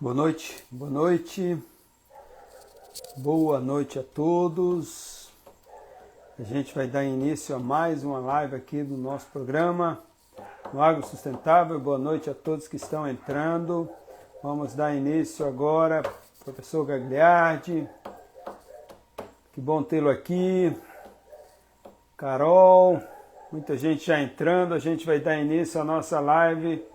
Boa noite, boa noite, boa noite a todos. A gente vai dar início a mais uma live aqui do nosso programa no Agro Sustentável. Boa noite a todos que estão entrando. Vamos dar início agora, professor Gagliardi. Que bom tê-lo aqui. Carol, muita gente já entrando. A gente vai dar início à nossa live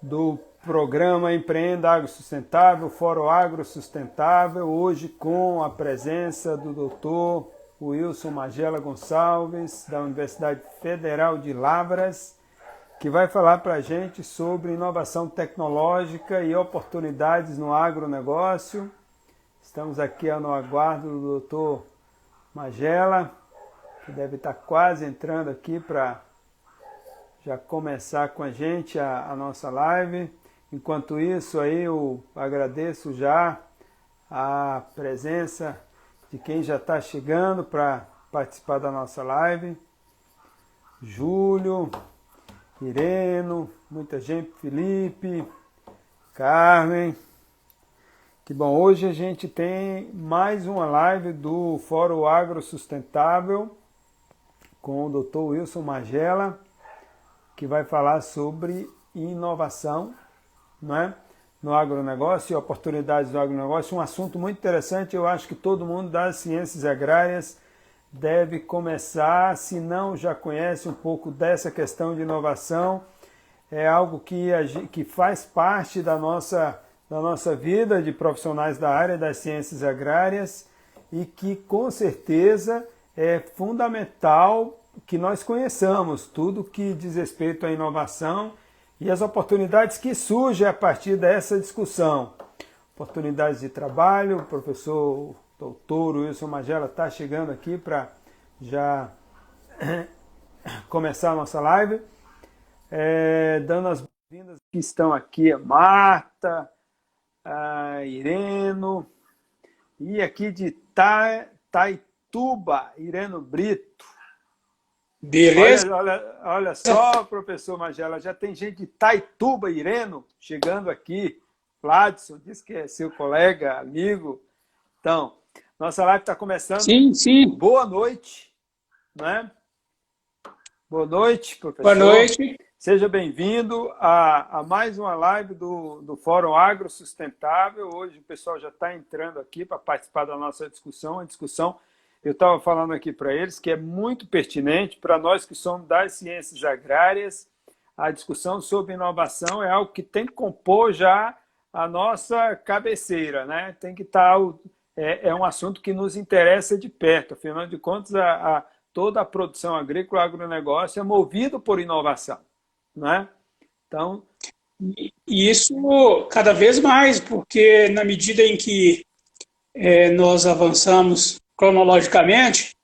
do programa Empreenda Agro Sustentável, Fórum Agro Sustentável, hoje com a presença do doutor Wilson Magela Gonçalves, da Universidade Federal de Lavras, que vai falar para a gente sobre inovação tecnológica e oportunidades no agronegócio. Estamos aqui no aguardo do doutor Magela, que deve estar quase entrando aqui para já começar com a gente a, a nossa live. Enquanto isso, aí eu agradeço já a presença de quem já está chegando para participar da nossa live. Júlio, Ireno, muita gente, Felipe, Carmen. Que bom, hoje a gente tem mais uma live do Fórum Agro Sustentável com o Dr. Wilson Magela, que vai falar sobre inovação né, no agronegócio e oportunidades do agronegócio. Um assunto muito interessante, eu acho que todo mundo das ciências agrárias deve começar, se não já conhece um pouco dessa questão de inovação, é algo que, que faz parte da nossa, da nossa vida de profissionais da área das ciências agrárias e que com certeza é fundamental que nós conheçamos tudo que diz respeito à inovação e as oportunidades que surgem a partir dessa discussão. Oportunidades de trabalho, o professor doutor Wilson Magela está chegando aqui para já começar a nossa live. É, dando as boas-vindas que estão aqui a Marta, a Ireno, e aqui de Ta, Taituba, Ireno Brito. Beleza? Olha, olha, olha só, professor Magela, já tem gente de Taituba, Ireno, chegando aqui. Vladson diz que é seu colega, amigo. Então, nossa live está começando. Sim, sim. Boa noite. Né? Boa noite, professor. Boa noite. Seja bem-vindo a, a, mais uma live do, do Fórum Agro Sustentável. Hoje o pessoal já está entrando aqui para participar da nossa discussão, a discussão eu estava falando aqui para eles que é muito pertinente para nós que somos das ciências agrárias. A discussão sobre inovação é algo que tem que compor já a nossa cabeceira, né? Tem que estar tá, é, é um assunto que nos interessa de perto. Afinal de contas, a, a, toda a produção agrícola, agronegócio é movido por inovação, né? Então e isso cada vez mais, porque na medida em que é, nós avançamos cronologicamente,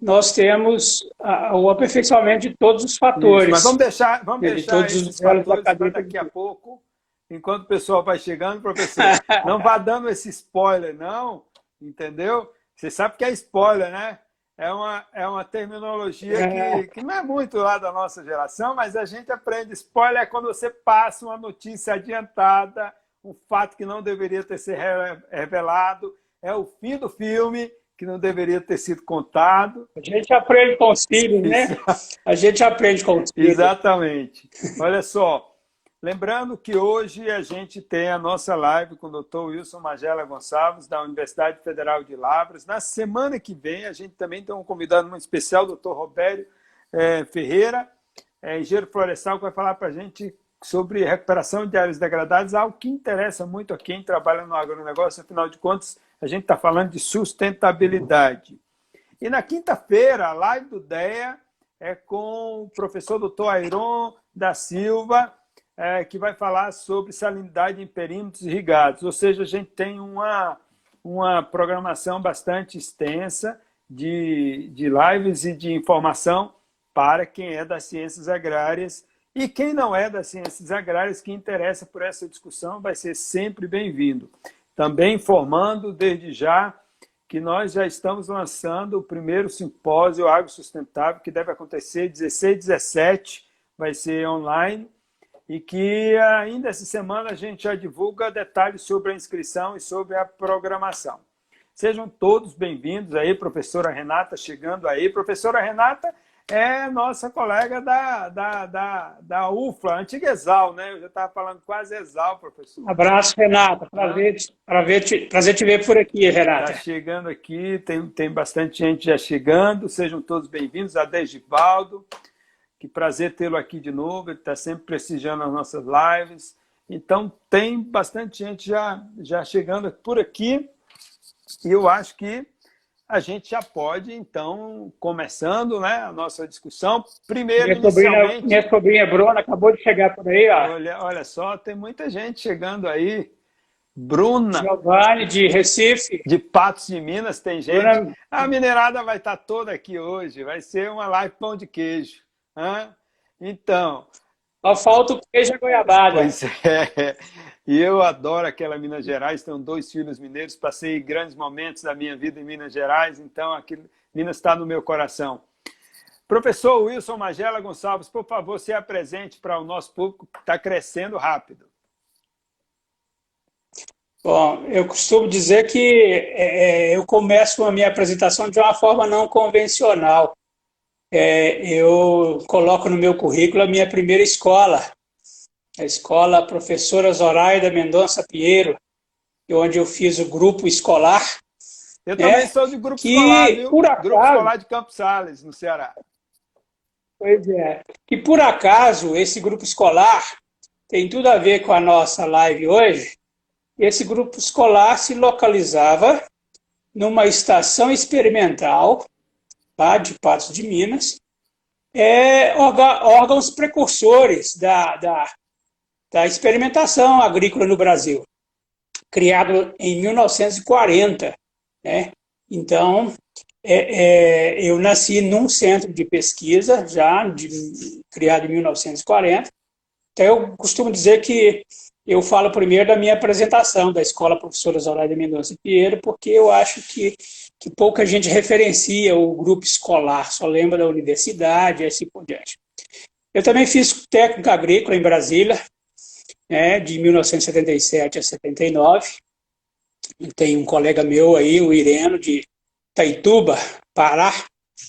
nós temos a, o aperfeiçoamento de todos os fatores. Isso, mas vamos deixar, vamos deixar todos os fatores para daqui a pouco, enquanto o pessoal vai chegando, professor. não vá dando esse spoiler, não, entendeu? Você sabe que é spoiler, né? É uma, é uma terminologia é. Que, que não é muito lá da nossa geração, mas a gente aprende. Spoiler é quando você passa uma notícia adiantada, um fato que não deveria ter sido revelado, é o fim do filme que não deveria ter sido contado. A gente aprende com os filhos, né? A gente aprende com os filhos. Exatamente. Olha só, lembrando que hoje a gente tem a nossa live com o doutor Wilson Magela Gonçalves, da Universidade Federal de Lavras. Na semana que vem, a gente também tem um convidado muito especial, o doutor Robério é, Ferreira, é, engenheiro florestal, que vai falar para a gente sobre recuperação de áreas degradadas, algo que interessa muito a quem trabalha no agronegócio, afinal de contas, a gente está falando de sustentabilidade. E na quinta-feira, a live do DEA é com o professor doutor Airon da Silva, é, que vai falar sobre salinidade em perímetros irrigados. Ou seja, a gente tem uma, uma programação bastante extensa de, de lives e de informação para quem é das ciências agrárias. E quem não é das ciências agrárias, que interessa por essa discussão, vai ser sempre bem-vindo. Também informando desde já que nós já estamos lançando o primeiro simpósio Agro Sustentável, que deve acontecer 16 e 17, vai ser online, e que ainda essa semana a gente já divulga detalhes sobre a inscrição e sobre a programação. Sejam todos bem-vindos aí, professora Renata chegando aí. Professora Renata é nossa colega da, da, da, da UFLA, antiga Exal, né? Eu já estava falando quase Exal, professor. Abraço, Renata. Prazer, prazer, te, prazer te ver por aqui, Renata. Está chegando aqui, tem, tem bastante gente já chegando. Sejam todos bem-vindos. A Degivaldo, que prazer tê-lo aqui de novo. Ele está sempre prestigiando as nossas lives. Então, tem bastante gente já, já chegando por aqui. E eu acho que a gente já pode, então, começando né, a nossa discussão. Primeiro, minha inicialmente... Sobrinha, minha sobrinha Bruna acabou de chegar por aí. Ó. Olha, olha só, tem muita gente chegando aí. Bruna. Giovanni, de Recife. De Patos de Minas, tem gente. Bruna... A minerada vai estar toda aqui hoje. Vai ser uma live pão de queijo. Hã? Então... Só falta o queijo e a goiabada. Pois é. E eu adoro aquela Minas Gerais, tenho dois filhos mineiros, passei grandes momentos da minha vida em Minas Gerais, então aquilo, Minas está no meu coração. Professor Wilson Magela Gonçalves, por favor, se apresente para o nosso público que está crescendo rápido. Bom, eu costumo dizer que é, é, eu começo a minha apresentação de uma forma não convencional. É, eu coloco no meu currículo a minha primeira escola, a escola Professora Zoraida Mendonça Pinheiro, onde eu fiz o grupo escolar. Eu né? também sou de grupo que, escolar, viu? Por acaso, grupo escolar de Campos Sales, no Ceará. Pois é. Que por acaso, esse grupo escolar tem tudo a ver com a nossa live hoje. Esse grupo escolar se localizava numa estação experimental lá de Patos de Minas, é, órgãos precursores da, da, da experimentação agrícola no Brasil, criado em 1940. Né? Então, é, é, eu nasci num centro de pesquisa, já de, criado em 1940. Então, eu costumo dizer que eu falo primeiro da minha apresentação da Escola Professora Zoraida Mendonça Pinheiro, porque eu acho que, que pouca gente referencia o grupo escolar, só lembra da universidade assim por diante. Eu também fiz técnica agrícola em Brasília, né, de 1977 a 79. Tem um colega meu aí, o Ireno, de Taituba, Pará,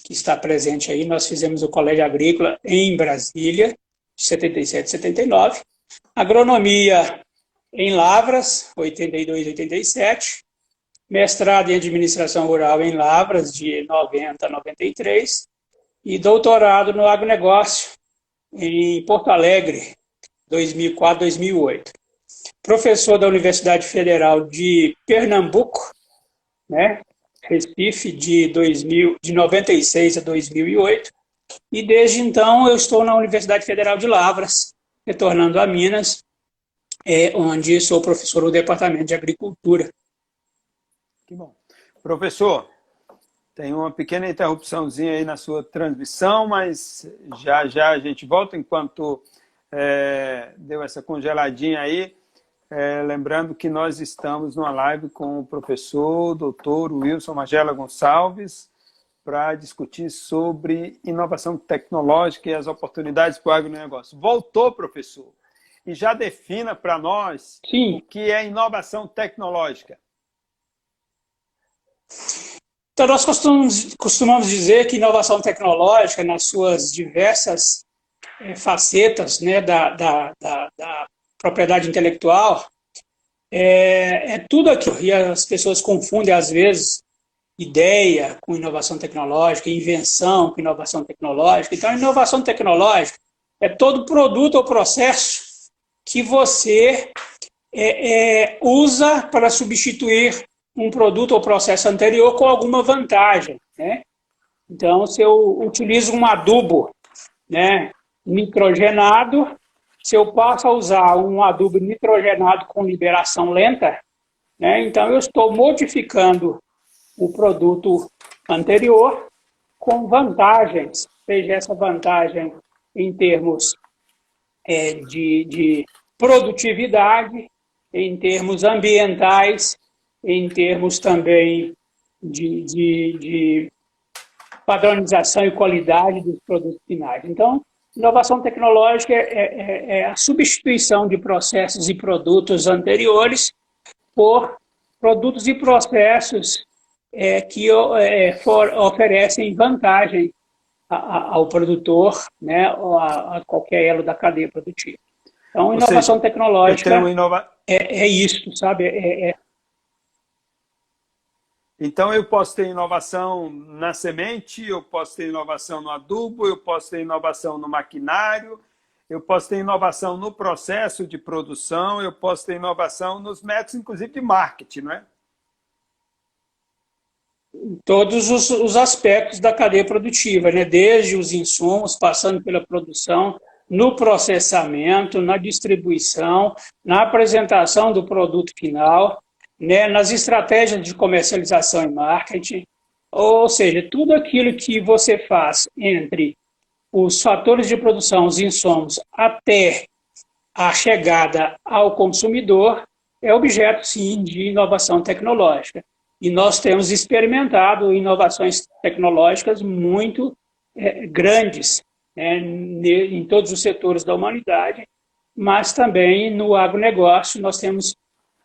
que está presente aí. Nós fizemos o colégio agrícola em Brasília, de 77 a 79. Agronomia em Lavras, 82 87. Mestrado em Administração Rural em Lavras, de 90 a 93. E doutorado no agronegócio em Porto Alegre, 2004, 2008. Professor da Universidade Federal de Pernambuco, né? Recife, de, 2000, de 96 a 2008. E desde então eu estou na Universidade Federal de Lavras, retornando a Minas, é, onde sou professor do Departamento de Agricultura. Que bom. Professor, tem uma pequena interrupçãozinha aí na sua transmissão, mas já já a gente volta enquanto é, deu essa congeladinha aí. É, lembrando que nós estamos numa live com o professor doutor Wilson Magela Gonçalves para discutir sobre inovação tecnológica e as oportunidades para o agronegócio. Voltou, professor, e já defina para nós Sim. o que é inovação tecnológica. Então, nós costumamos, costumamos dizer que inovação tecnológica, nas suas diversas é, facetas né, da, da, da, da, propriedade intelectual, é, é tudo aquilo. E as pessoas confundem, às vezes, ideia com inovação tecnológica, invenção com inovação tecnológica. Então, inovação tecnológica é todo produto ou processo que você é, é, usa para substituir um produto ou processo anterior com alguma vantagem. Né? Então, se eu utilizo um adubo né, nitrogenado, se eu passo a usar um adubo nitrogenado com liberação lenta, né, então eu estou modificando o produto anterior com vantagens, seja essa vantagem em termos é, de, de produtividade, em termos ambientais, em termos também de, de, de padronização e qualidade dos produtos finais. Então, Inovação tecnológica é, é, é, a substituição de processos e produtos anteriores por produtos e processos é, que é, for, oferecem vantagem a, a, ao produtor né, ou a, a, qualquer elo da cadeia produtiva. Então, inovação seja, tecnológica inova... é, é isso, sabe? É, é, então, eu posso ter inovação na semente, eu posso ter inovação no adubo, eu posso ter inovação no maquinário, eu posso ter inovação no processo de produção, eu posso ter inovação nos métodos, inclusive, de marketing, não é? Todos os, os aspectos da cadeia produtiva, né? desde os insumos, passando pela produção, no processamento, na distribuição, na apresentação do produto final, né, nas estratégias de comercialização e marketing, ou seja, tudo aquilo que você faz entre os fatores de produção, os insumos, até a chegada ao consumidor, é objeto, sim, de inovação tecnológica. E nós temos experimentado inovações tecnológicas muito é, grandes né, em todos os setores da humanidade, mas também no agronegócio nós temos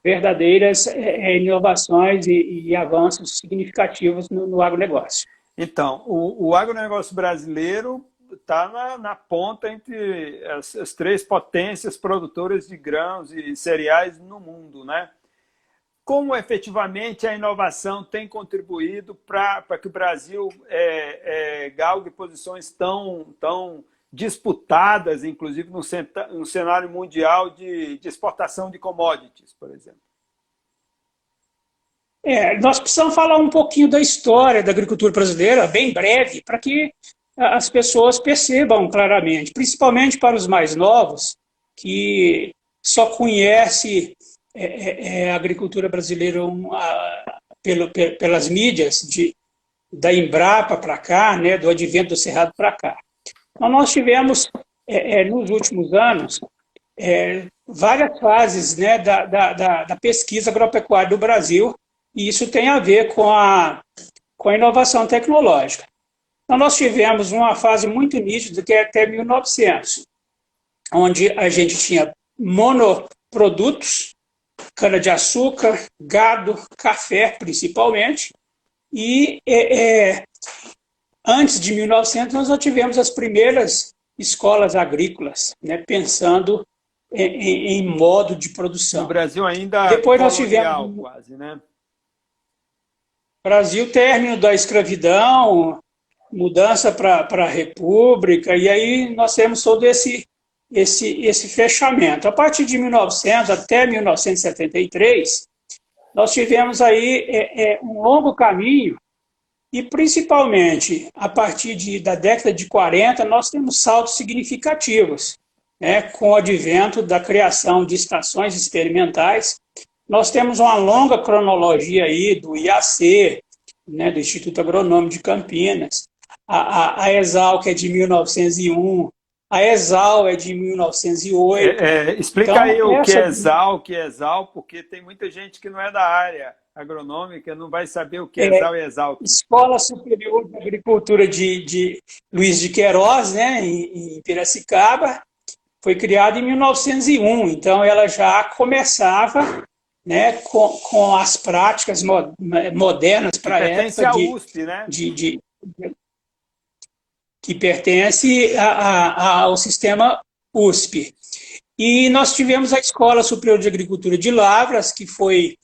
verdadeiras é, é, inovações e, e, avanços significativos no, no agronegócio. Então, o, o agronegócio brasileiro está na, na, ponta entre as, as, três potências produtoras de grãos e cereais no mundo, né? Como efetivamente a inovação tem contribuído para que o Brasil é, é, galgue posições tão, tão disputadas, inclusive no cenário mundial de, exportação de commodities, por exemplo? É, nós precisamos falar um pouquinho da história da agricultura brasileira, bem breve, para que as pessoas percebam claramente, principalmente para os mais novos, que só conhece é, é, é a agricultura brasileira pelo, pelas mídias, de, da Embrapa para cá, né, do advento do Cerrado para cá. Então, nós tivemos, é, é, nos últimos anos, é, várias fases né, da, da, da, pesquisa agropecuária do Brasil, e isso tem a ver com a, com a inovação tecnológica. Então, nós tivemos uma fase muito nítida, que é até 1900, onde a gente tinha monoprodutos, cana-de-açúcar, gado, café, principalmente, e é, é, Antes de 1900, nós já tivemos as primeiras escolas agrícolas, né, pensando em, em, modo de produção. No Brasil ainda Depois nós tivemos quase, né? Brasil término da escravidão, mudança para a república e aí nós temos todo esse esse esse fechamento. A partir de 1900 até 1973 nós tivemos aí é, é, um longo caminho e, principalmente, a partir de, da década de 40, nós temos saltos significativos, né, com o advento da criação de estações experimentais. Nós temos uma longa cronologia aí do IAC, né, do Instituto Agronômico de Campinas, a, a, a ESAL, que é de 1901, a ESAL é de 1908. É, é, explica então, aí o que é ESAL, o que é ESAL, porque tem muita gente que não é da área agronômica não vai saber o que é, é Exal e Exalc. Escola Superior de Agricultura de, de Luiz de Queiroz, né, em, em Piracicaba, foi criada em 1901, então ela já começava né, com, com as práticas modernas para a época de, USP, né? de, de, de que pertence a, a, ao sistema USP. E nós tivemos a Escola Superior de Agricultura de Lavras, que foi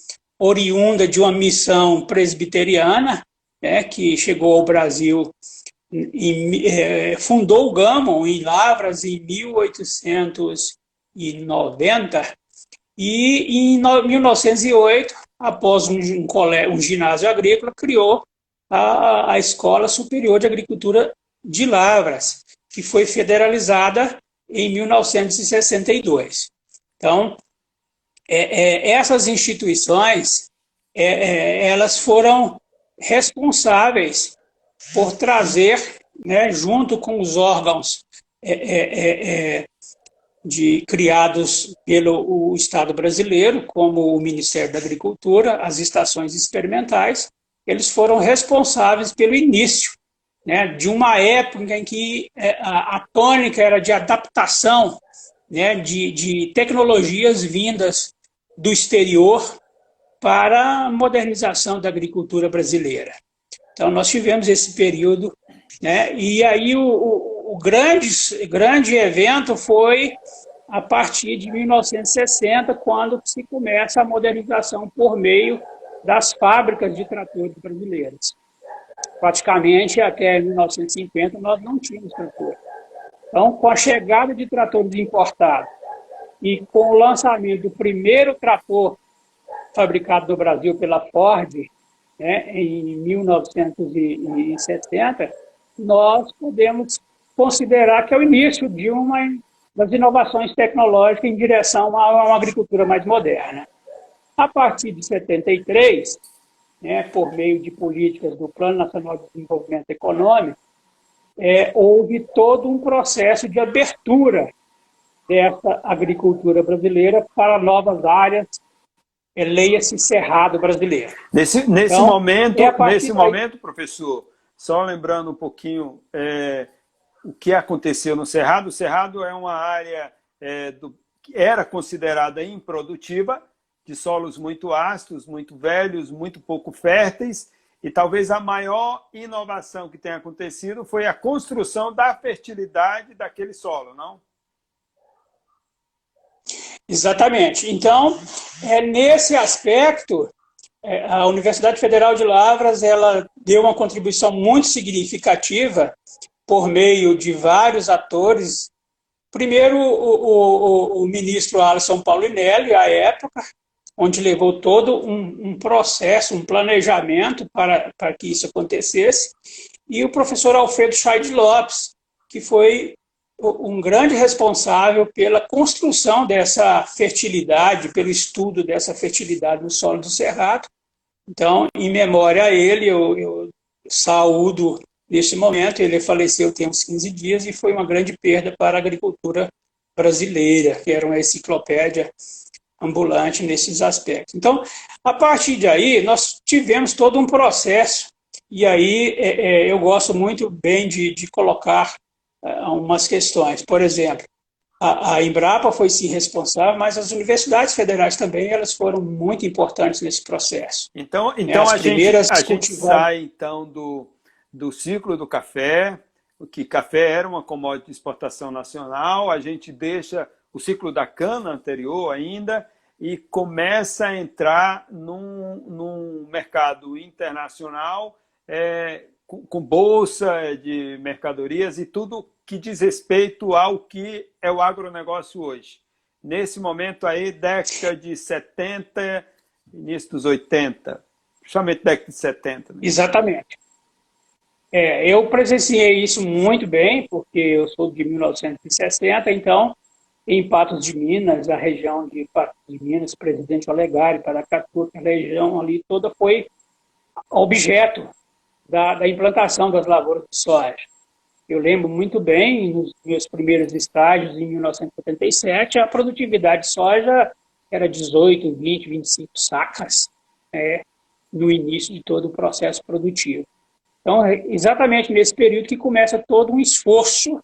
oriunda de uma missão presbiteriana, né, que chegou ao Brasil e é, fundou o Gammon em Lavras em 1890 e em 1908, após um, um, colégio, um ginásio agrícola, criou a, a Escola Superior de Agricultura de Lavras, que foi federalizada em 1962. Então, é, é, essas instituições é, é, elas foram responsáveis por trazer, né, junto com os órgãos é, de, criados pelo Estado brasileiro, como o Ministério da Agricultura, as estações experimentais, eles foram responsáveis pelo início né, de uma época em que é, a, a tônica era de adaptação né, de, de tecnologias vindas do exterior para a modernização da agricultura brasileira. Então, nós tivemos esse período, né, e aí o, o, o grande, grande evento foi a partir de 1960, quando se começa a modernização por meio das fábricas de tratores brasileiras. Praticamente até 1950 nós não tínhamos trator. Então, com a chegada de tratores importados e com o lançamento do primeiro trator fabricado no Brasil pela Ford, né, em 1970, nós podemos considerar que é o início de uma das inovações tecnológicas em direção a uma agricultura mais moderna. A partir de 73, né, por meio de políticas do Plano Nacional de Desenvolvimento Econômico, é, houve todo um processo de abertura dessa agricultura brasileira para novas áreas, é, leia-se Cerrado brasileiro. Nesse, nesse então, momento, é nesse daí... momento, professor, só lembrando um pouquinho é, o que aconteceu no Cerrado. O Cerrado é uma área é, do, que era considerada improdutiva, de solos muito ácidos, muito velhos, muito pouco férteis, e talvez a maior inovação que tenha acontecido foi a construção da fertilidade daquele solo, não? Exatamente. Então, é nesse aspecto, é, a Universidade Federal de Lavras ela deu uma contribuição muito significativa por meio de vários atores. Primeiro, o, o, o ministro Alisson Paulinelli, à época, onde levou todo um, um processo, um planejamento para, para que isso acontecesse, e o professor Alfredo Scheid Lopes, que foi um grande responsável pela construção dessa fertilidade, pelo estudo dessa fertilidade no solo do Cerrado. Então, em memória a ele, eu, eu saúdo neste momento, ele faleceu tem uns 15 dias e foi uma grande perda para a agricultura brasileira, que era uma enciclopédia ambulante nesses aspectos. Então, a partir de aí, nós tivemos todo um processo, e aí é, é, eu gosto muito bem de, de colocar é, umas questões. Por exemplo, a, a, Embrapa foi sim responsável, mas as universidades federais também elas foram muito importantes nesse processo. Então, então a, gente, a gente sai então do, do ciclo do café, que café era uma commodity de exportação nacional, a gente deixa o ciclo da cana anterior ainda e começa a entrar num, num mercado internacional é, com, com, bolsa de mercadorias e tudo que diz respeito ao que é o agronegócio hoje. Nesse momento aí, década de 70, início dos 80, principalmente década de 70. Né? Exatamente. É, eu presenciei isso muito bem, porque eu sou de 1960, então em Patos de Minas, a região de Patos de Minas, Presidente Olegário, Paracatu, a região ali toda foi objeto da, da, implantação das lavouras de soja. Eu lembro muito bem, nos meus primeiros estágios, em 1977, a produtividade de soja era 18, 20, 25 sacas né, no início de todo o processo produtivo. Então, é exatamente nesse período que começa todo um esforço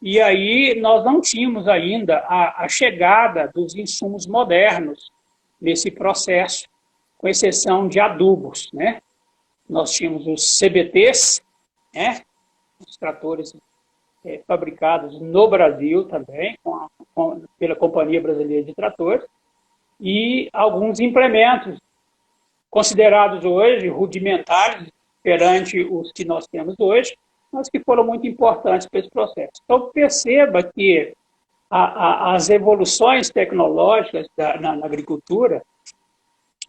e aí nós não tínhamos ainda a, a chegada dos insumos modernos nesse processo, com exceção de adubos, né? Nós tínhamos os CBTs, né? Os tratores é, fabricados no Brasil também, com a, com, pela Companhia Brasileira de Tratores, e alguns implementos considerados hoje rudimentares perante os que nós temos hoje, mas que foram muito importantes para esse processo. Então, perceba que a, a, as evoluções tecnológicas da, na, na, agricultura,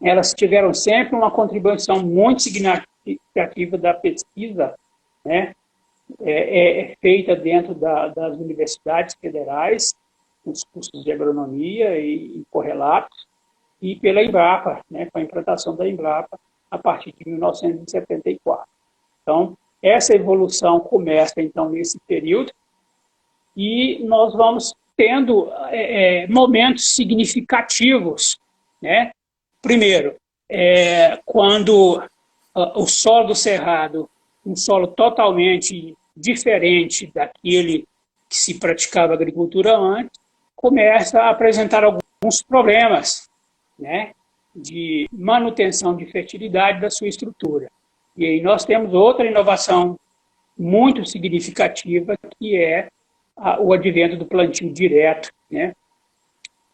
elas tiveram sempre uma contribuição muito significativa da pesquisa, né, é, é, é feita dentro da, das universidades federais, nos cursos de agronomia e, e correlatos, e pela Embrapa, né, com a implantação da Embrapa a partir de 1974. Então, essa evolução começa, então, nesse período, e nós vamos tendo é, é, momentos significativos. Né? Primeiro, é, quando o solo do Cerrado um solo totalmente diferente daquele que se praticava agricultura antes, começa a apresentar alguns problemas né, de manutenção de fertilidade da sua estrutura. E aí nós temos outra inovação muito significativa, que é a, o advento do plantio direto, né,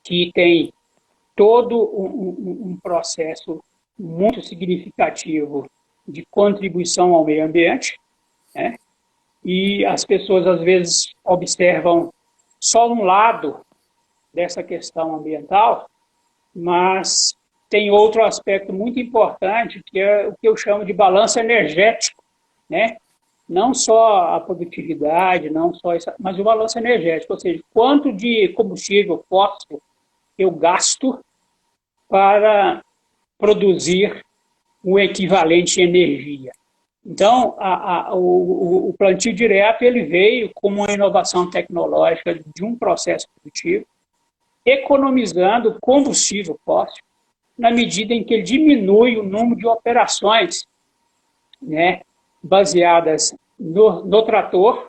que tem todo um, um processo muito significativo de contribuição ao meio ambiente, né? e as pessoas às vezes observam só um lado dessa questão ambiental, mas tem outro aspecto muito importante, que é o que eu chamo de balanço energético, né? Não só a produtividade, não só essa, mas o balanço energético, ou seja, quanto de combustível fóssil eu gasto para produzir o equivalente em energia. Então, a, a, o, o, plantio direto ele veio como uma inovação tecnológica de um processo produtivo, economizando combustível fóssil, na medida em que ele diminui o número de operações né, baseadas no, no trator,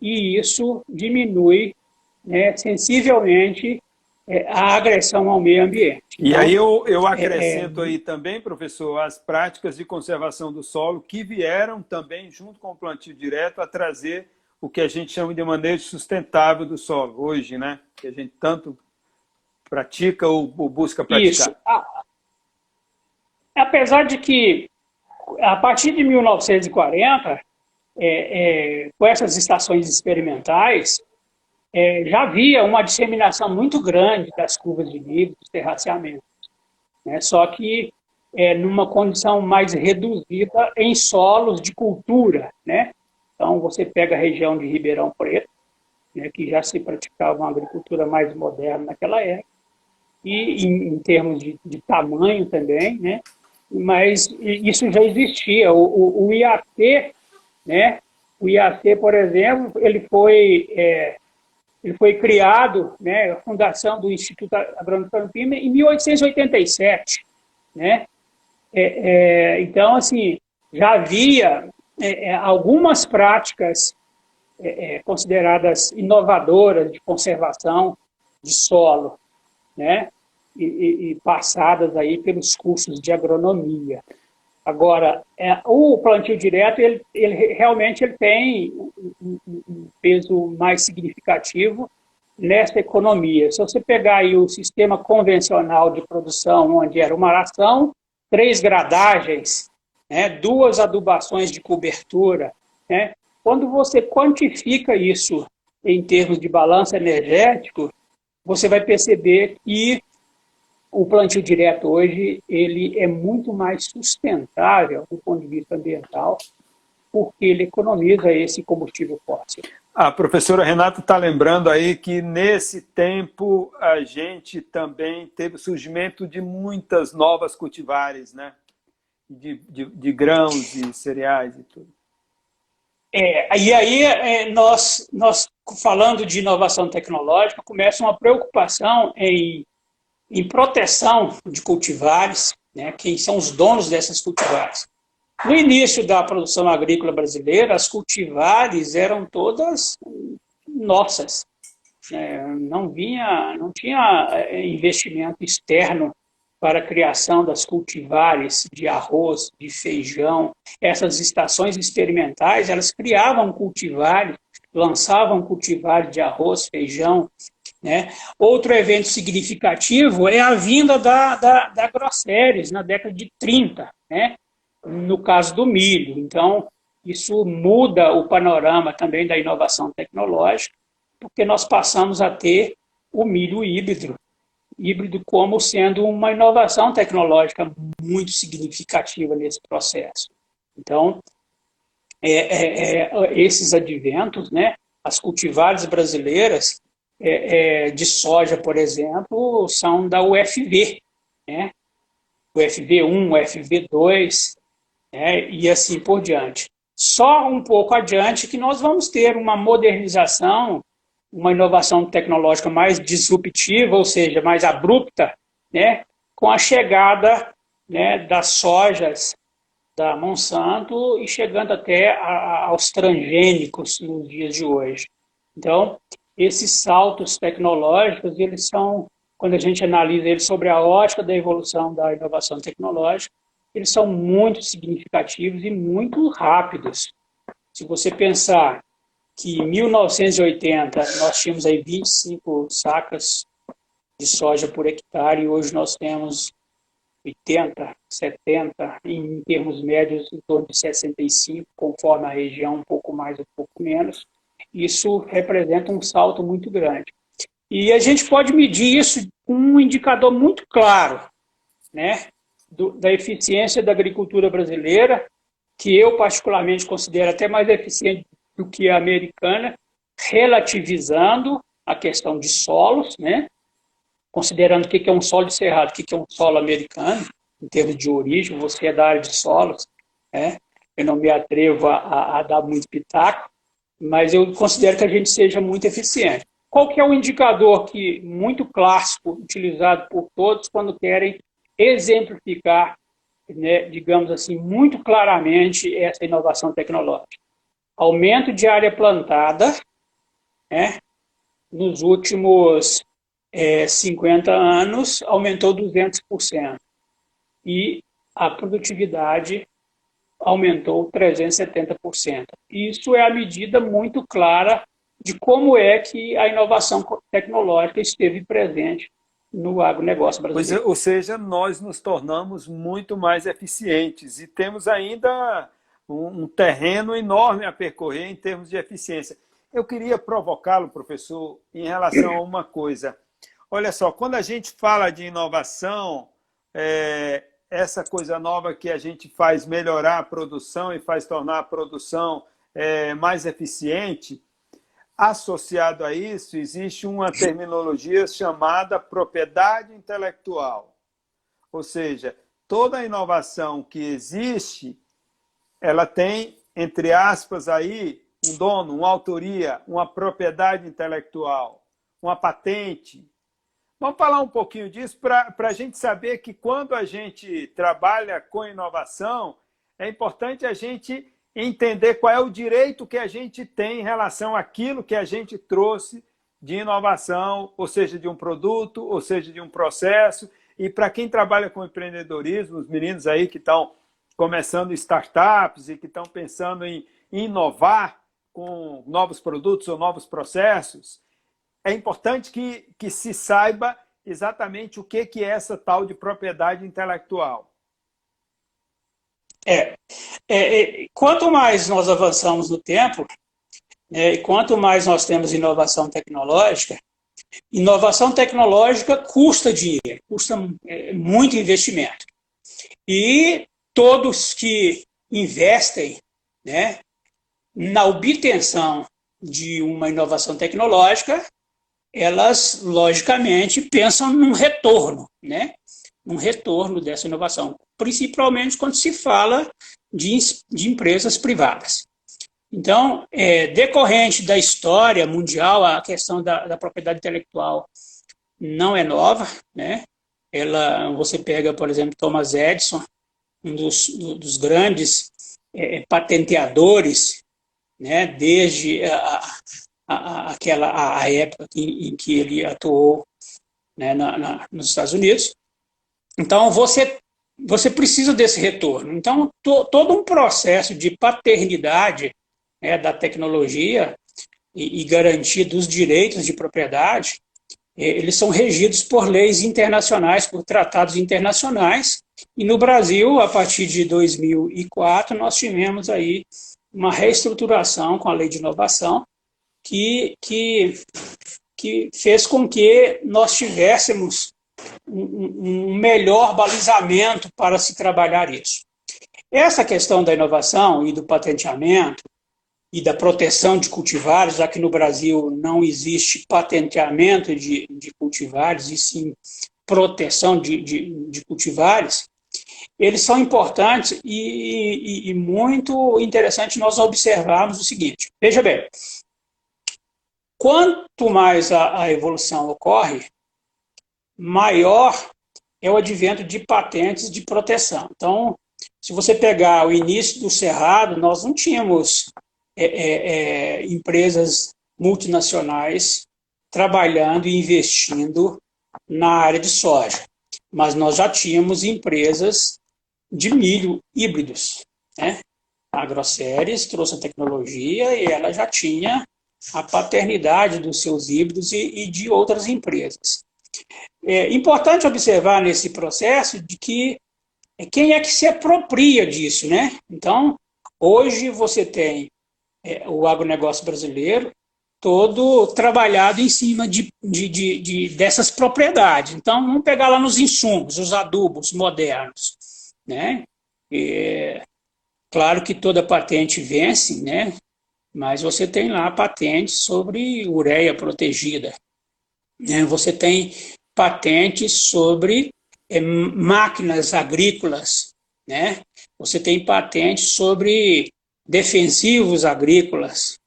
e isso diminui né, sensivelmente é, a agressão ao meio ambiente. E então, aí eu, eu é, acrescento é, aí também, professor, as práticas de conservação do solo que vieram também, junto com o plantio direto, a trazer o que a gente chama de manejo sustentável do solo, hoje, né? Que a gente tanto pratica ou, ou busca praticar. Isso. Apesar de que, a partir de 1940, é, é, com essas estações experimentais, é, já havia uma disseminação muito grande das curvas de nível dos terraceamentos. Né? Só que é, numa condição mais reduzida em solos de cultura. Né? Então, você pega a região de Ribeirão Preto, né, que já se praticava uma agricultura mais moderna naquela época, e em, em termos de, de, tamanho também, né? mas isso já existia. O, o, o IAC, né? o IAC, por exemplo, ele foi é, ele foi criado, né, a fundação do Instituto Agrônomo Campina, em 1887. Né? É, é, então, assim, já havia é, é algumas práticas é, consideradas inovadoras de conservação de solo, né? E, e, e passadas aí pelos cursos de agronomia. Agora, é, o plantio direto, ele, ele realmente ele tem um, um, peso mais significativo nessa economia. Se você pegar aí o sistema convencional de produção, onde era uma aração, três gradagens, né, duas adubações de cobertura, né, quando você quantifica isso em termos de balanço energético, você vai perceber que o plantio direto hoje ele é muito mais sustentável do ponto de vista ambiental, porque ele economiza esse combustível fóssil. A professora Renata está lembrando aí que nesse tempo a gente também teve o surgimento de muitas novas cultivares, né? De, de, de grãos e cereais e tudo. É, e aí é, nós, nós, falando de inovação tecnológica, começa uma preocupação em em proteção de cultivares, né, quem são os donos dessas cultivares. No início da produção agrícola brasileira, as cultivares eram todas nossas. É, não vinha, não tinha é, investimento externo para a criação das cultivares de arroz, de feijão. Essas estações experimentais, elas criavam cultivares, lançavam cultivares de arroz, feijão, né? Outro evento significativo é a vinda da, da, da Grosseries na década de 30, né? no caso do milho. Então, isso muda o panorama também da inovação tecnológica, porque nós passamos a ter o milho híbrido, híbrido como sendo uma inovação tecnológica muito significativa nesse processo. Então, é, é, é, esses adventos, né, as cultivares brasileiras, é, é, de soja, por exemplo, são da UFV, né? UFV1, UFV2, né? e assim por diante. Só um pouco adiante que nós vamos ter uma modernização, uma inovação tecnológica mais disruptiva, ou seja, mais abrupta, né? com a chegada né, das sojas da Monsanto e chegando até a, aos transgênicos nos dias de hoje. Então, esses saltos tecnológicos, eles são, quando a gente analisa eles sobre a ótica da evolução da inovação tecnológica, eles são muito significativos e muito rápidos. Se você pensar que em 1980 nós tínhamos aí 25 sacas de soja por hectare e hoje nós temos 80, 70, em termos médios em torno de 65, conforme a região, um pouco mais, um pouco menos. Isso representa um salto muito grande. E a gente pode medir isso com um indicador muito claro, né, do, da eficiência da agricultura brasileira, que eu particularmente considero até mais eficiente do que a americana, relativizando a questão de solos, né, considerando o que é um solo de cerrado, o que é um solo americano, em termos de origem, você é da área de solos, né? eu não me atrevo a, a, dar muito pitaco, mas eu considero que a gente seja muito eficiente. Qual que é o indicador que muito clássico, utilizado por todos quando querem exemplificar, né, digamos assim, muito claramente essa inovação tecnológica? Aumento de área plantada, né, nos últimos é, 50 anos aumentou 200% e a produtividade aumentou 370%. Isso é a medida muito clara de como é que a inovação tecnológica esteve presente no agronegócio brasileiro. Pois, é, ou seja, nós nos tornamos muito mais eficientes e temos ainda um, um terreno enorme a percorrer em termos de eficiência. Eu queria provocá-lo, professor, em relação a uma coisa. Olha só, quando a gente fala de inovação, é, essa coisa nova que a gente faz melhorar a produção e faz tornar a produção é, mais eficiente, associado a isso, existe uma terminologia chamada propriedade intelectual. Ou seja, toda inovação que existe, ela tem, entre aspas, aí, um dono, uma autoria, uma propriedade intelectual, uma patente, Vamos falar um pouquinho disso para a gente saber que quando a gente trabalha com inovação, é importante a gente entender qual é o direito que a gente tem em relação àquilo que a gente trouxe de inovação, ou seja, de um produto, ou seja, de um processo. E para quem trabalha com empreendedorismo, os meninos aí que estão começando startups e que estão pensando em inovar com novos produtos ou novos processos, é importante que, que se saiba exatamente o que, que é essa tal de propriedade intelectual. É, é, é quanto mais nós avançamos no tempo, né, e quanto mais nós temos inovação tecnológica, inovação tecnológica custa dinheiro, custa é, muito investimento. E todos que investem né, na obtenção de uma inovação tecnológica elas, logicamente, pensam num retorno, né? Um retorno dessa inovação, principalmente quando se fala de, de empresas privadas. Então, é, decorrente da história mundial, a questão da, da, propriedade intelectual não é nova, né? Ela, você pega, por exemplo, Thomas Edison, um dos, dos grandes é, patenteadores, né? Desde a, aquela a, a época em, em, que ele atuou né, na, na, nos Estados Unidos. Então, você, você precisa desse retorno. Então, to, todo um processo de paternidade né, da tecnologia e, e garantia dos direitos de propriedade, eles são regidos por leis internacionais, por tratados internacionais, e no Brasil, a partir de 2004, nós tivemos aí uma reestruturação com a lei de inovação, que, que, que fez com que nós tivéssemos um, um melhor balizamento para se trabalhar isso. Essa questão da inovação e do patenteamento e da proteção de cultivares, já que no Brasil não existe patenteamento de, de cultivares, e sim proteção de, de, de cultivares, eles são importantes e, e, e muito interessante nós observarmos o seguinte. Veja bem, Quanto mais a, a evolução ocorre, maior é o advento de patentes de proteção. Então, se você pegar o início do Cerrado, nós não tínhamos é, é, é, empresas multinacionais trabalhando e investindo na área de soja, mas nós já tínhamos empresas de milho híbridos. Né? A AgroSéries trouxe a tecnologia e ela já tinha a paternidade dos seus híbridos e, e de outras empresas. É importante observar nesse processo de que quem é que se apropria disso, né? Então, hoje você tem é, o agronegócio brasileiro todo trabalhado em cima de, de, de, de, dessas propriedades. Então, vamos pegar lá nos insumos, os adubos modernos, né? E, claro que toda patente vence, né? Mas você tem lá patentes sobre ureia protegida. Né? Você tem patentes sobre é, máquinas agrícolas, né? Você tem patentes sobre defensivos agrícolas.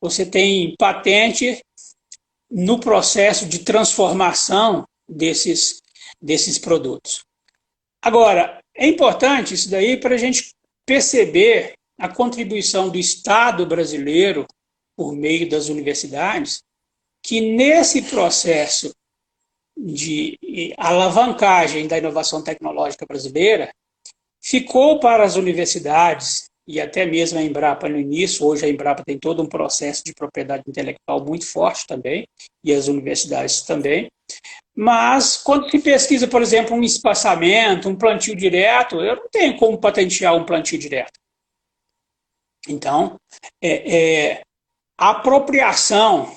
Você tem patente no processo de transformação desses, desses produtos. Agora, é importante isso daí para a gente perceber a contribuição do Estado brasileiro por meio das universidades, que nesse processo de alavancagem da inovação tecnológica brasileira ficou para as universidades e até mesmo a Embrapa no início, hoje a Embrapa tem todo um processo de propriedade intelectual muito forte também, e as universidades também. Mas quando se pesquisa, por exemplo, um espaçamento, um plantio direto, eu não tenho como patentear um plantio direto. Então, é, é, a apropriação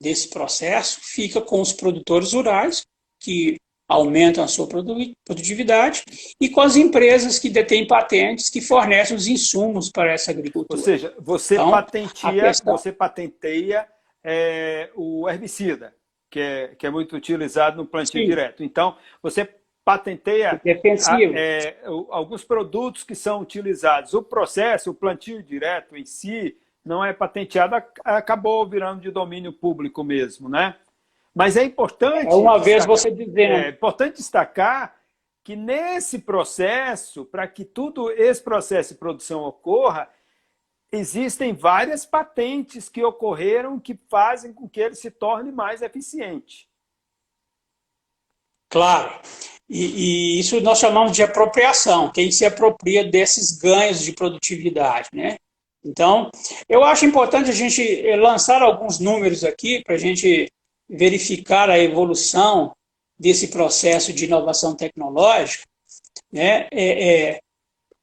desse processo fica com os produtores rurais, que aumentam a sua produtividade, e com as empresas que detêm patentes que fornecem os insumos para essa agricultura. Ou seja, você então, patenteia, questão... você patenteia é, o herbicida, que é, que é muito utilizado no plantio Sim. direto. Então, você patenteia a, é, alguns produtos que são utilizados. O processo, o plantio direto em si, não é patenteado, acabou virando de domínio público mesmo, né? Mas é importante. É uma vez você dizendo. É importante destacar que nesse processo, para que tudo esse processo de produção ocorra, existem várias patentes que ocorreram que fazem com que ele se torne mais eficiente. Claro. E, e, isso nós chamamos de apropriação, quem se apropria desses ganhos de produtividade. Né? Então, eu acho importante a gente lançar alguns números aqui para a gente verificar a evolução desse processo de inovação tecnológica, né, é, é,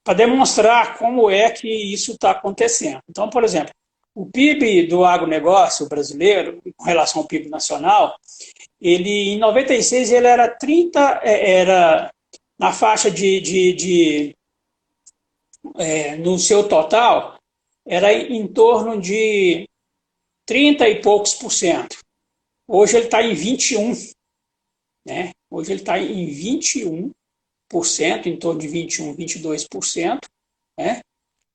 para demonstrar como é que isso está acontecendo. Então, por exemplo, o PIB do agronegócio brasileiro, com relação ao PIB nacional, ele em 96 ele era 30, é, era na faixa de, de, de é, no seu total, era em torno de 30 e poucos por cento. Hoje ele está em 21. Né? Hoje ele está em 21%, em torno de 21, 22%. Né?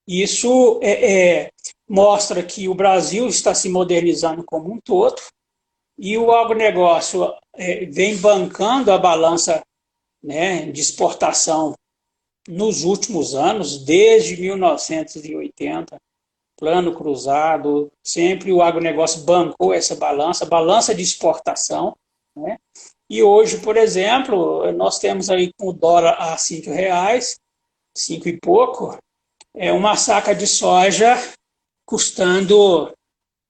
Isso é, é, mostra que o Brasil está se modernizando como um todo e o agronegócio é, vem bancando a balança né, de exportação nos últimos anos, desde 1980, plano cruzado, sempre o agronegócio bancou essa balança, balança de exportação. Né? E hoje, por exemplo, nós temos aí com o dólar a cinco reais, cinco e pouco, é uma saca de soja custando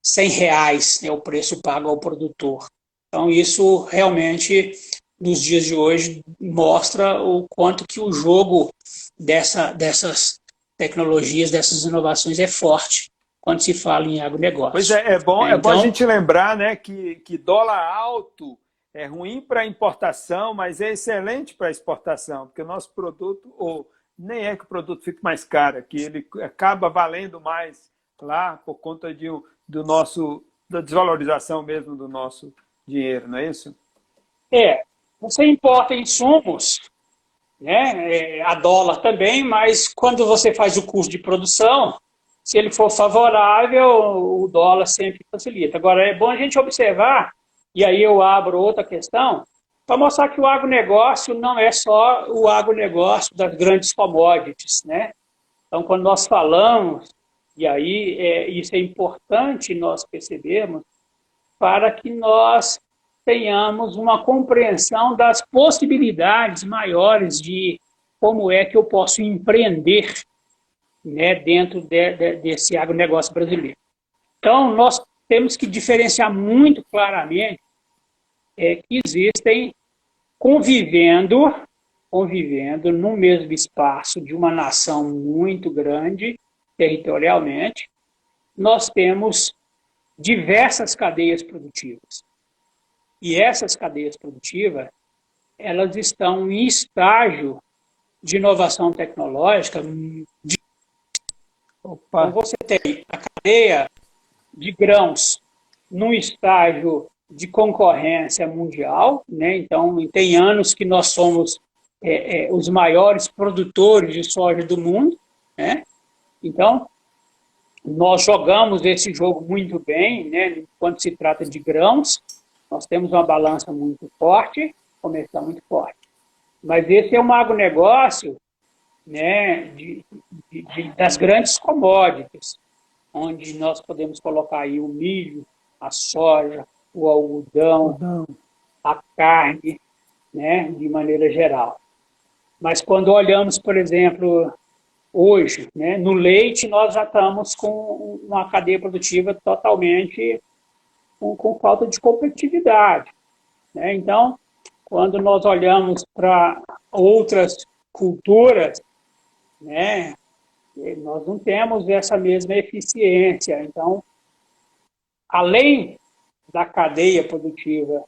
100 reais, né, o preço pago ao produtor. Então, isso realmente, nos dias de hoje, mostra o quanto que o jogo dessa, dessas tecnologias, dessas inovações é forte quando se fala em agronegócio. Pois é, é bom, é, é bom a então gente lembrar né, que, que dólar alto é ruim para importação, mas é excelente para exportação, porque o nosso produto, ou nem é que o produto fique mais caro, é que ele acaba valendo mais lá por conta de, do nosso, da desvalorização mesmo do nosso dinheiro, não é isso? É, você importa insumos né? É, a dólar também, mas quando você faz o custo de produção, se ele for favorável, o dólar sempre facilita. Agora, é bom a gente observar, e aí eu abro outra questão, para mostrar que o agronegócio não é só o agronegócio das grandes commodities, né? Então, quando nós falamos, e aí é, isso é importante nós percebermos, para que nós tenhamos uma compreensão das possibilidades maiores de como é que eu posso empreender né, dentro de, de, desse agronegócio brasileiro. Então, nós temos que diferenciar muito claramente é, que existem convivendo, convivendo no mesmo espaço de uma nação muito grande, territorialmente, nós temos diversas cadeias produtivas. E essas cadeias produtivas, elas estão em estágio de inovação tecnológica. De... Então, você tem a cadeia de grãos num estágio de concorrência mundial, né? então tem anos que nós somos é, é, os maiores produtores de soja do mundo, né? Então nós jogamos esse jogo muito bem, né? quando se trata de grãos, nós temos uma balança muito forte, comercial muito forte. Mas esse é um agronegócio né, de, de, de, das grandes commodities, onde nós podemos colocar aí o milho, a soja, o algodão, a carne, né, de maneira geral. Mas quando olhamos, por exemplo, hoje, né, no leite, nós já estamos com uma cadeia produtiva totalmente com, com falta de competitividade. Né? Então, quando nós olhamos para outras culturas, né, nós não temos essa mesma eficiência. Então, além da cadeia produtiva,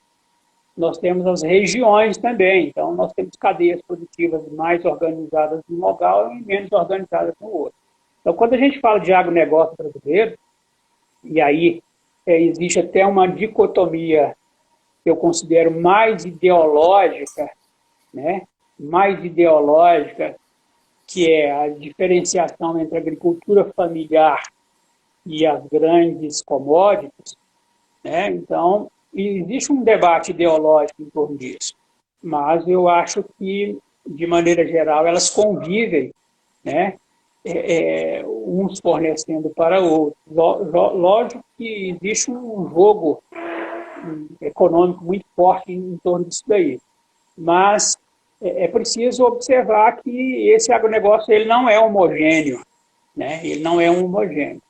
nós temos as regiões também. Então, nós temos cadeias produtivas mais organizadas num local e menos organizadas no outro. Então, quando a gente fala de agronegócio brasileiro, e aí é, existe até uma dicotomia que eu considero mais ideológica, né? mais ideológica, que é a diferenciação entre a agricultura familiar e as grandes commodities. Né? Então, existe um debate ideológico em torno disso, mas eu acho que, de maneira geral, elas convivem, né? É, é, uns fornecendo para outros. Lógico que existe um jogo econômico muito forte em torno disso daí. Mas é, é preciso observar que esse agronegócio ele não é homogêneo, né? ele não é homogêneo.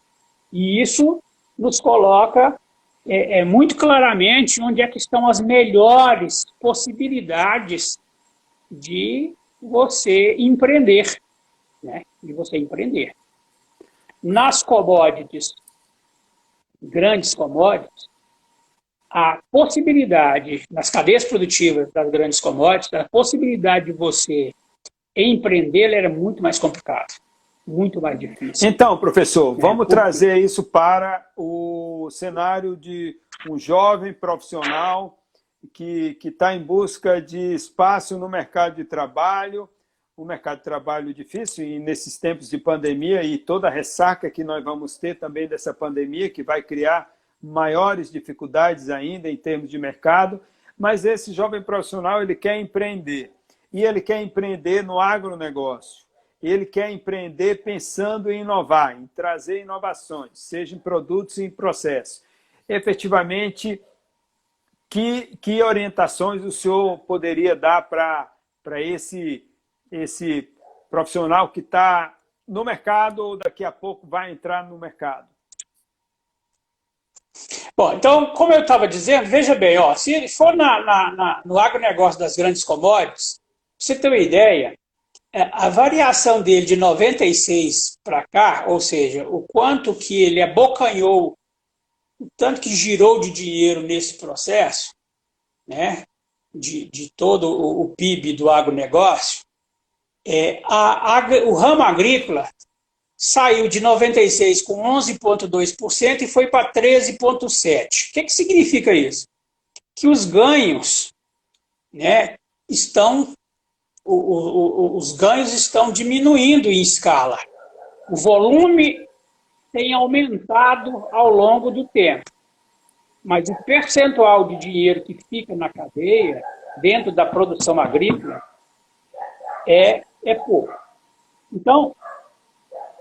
E isso nos coloca é, é, muito claramente onde é que estão as melhores possibilidades de você empreender, né? de você empreender. Nas commodities, grandes commodities, a possibilidade, nas cadeias produtivas das grandes commodities, a possibilidade de você empreender era muito mais complicado, muito mais difícil. Então, professor, é, vamos porque... trazer isso para o cenário de um jovem profissional que está em busca de espaço no mercado de trabalho, um mercado de trabalho difícil e nesses tempos de pandemia e toda a ressaca que nós vamos ter também dessa pandemia, que vai criar maiores dificuldades ainda em termos de mercado, mas esse jovem profissional ele quer empreender. E ele quer empreender no agronegócio. Ele quer empreender pensando em inovar, em trazer inovações, seja em produtos e em processos. Efetivamente, que, que orientações o senhor poderia dar para esse, esse profissional que está no mercado ou daqui a pouco vai entrar no mercado? Bom, então, como eu estava dizendo, veja bem, ó, se for na, na, na, no agronegócio das grandes commodities, você ter uma ideia, a variação dele de 96 para cá, ou seja, o quanto que ele abocanhou, o tanto que girou de dinheiro nesse processo, né, de, de todo o, o PIB do agronegócio, é, a, a, o ramo agrícola saiu de 96 com 11,2% e foi para 13,7%. O que, que significa isso? Que os ganhos né, estão, o, o, os ganhos estão diminuindo em escala. O volume tem aumentado ao longo do tempo. Mas o percentual de dinheiro que fica na cadeia dentro da produção agrícola é, é pouco. Então,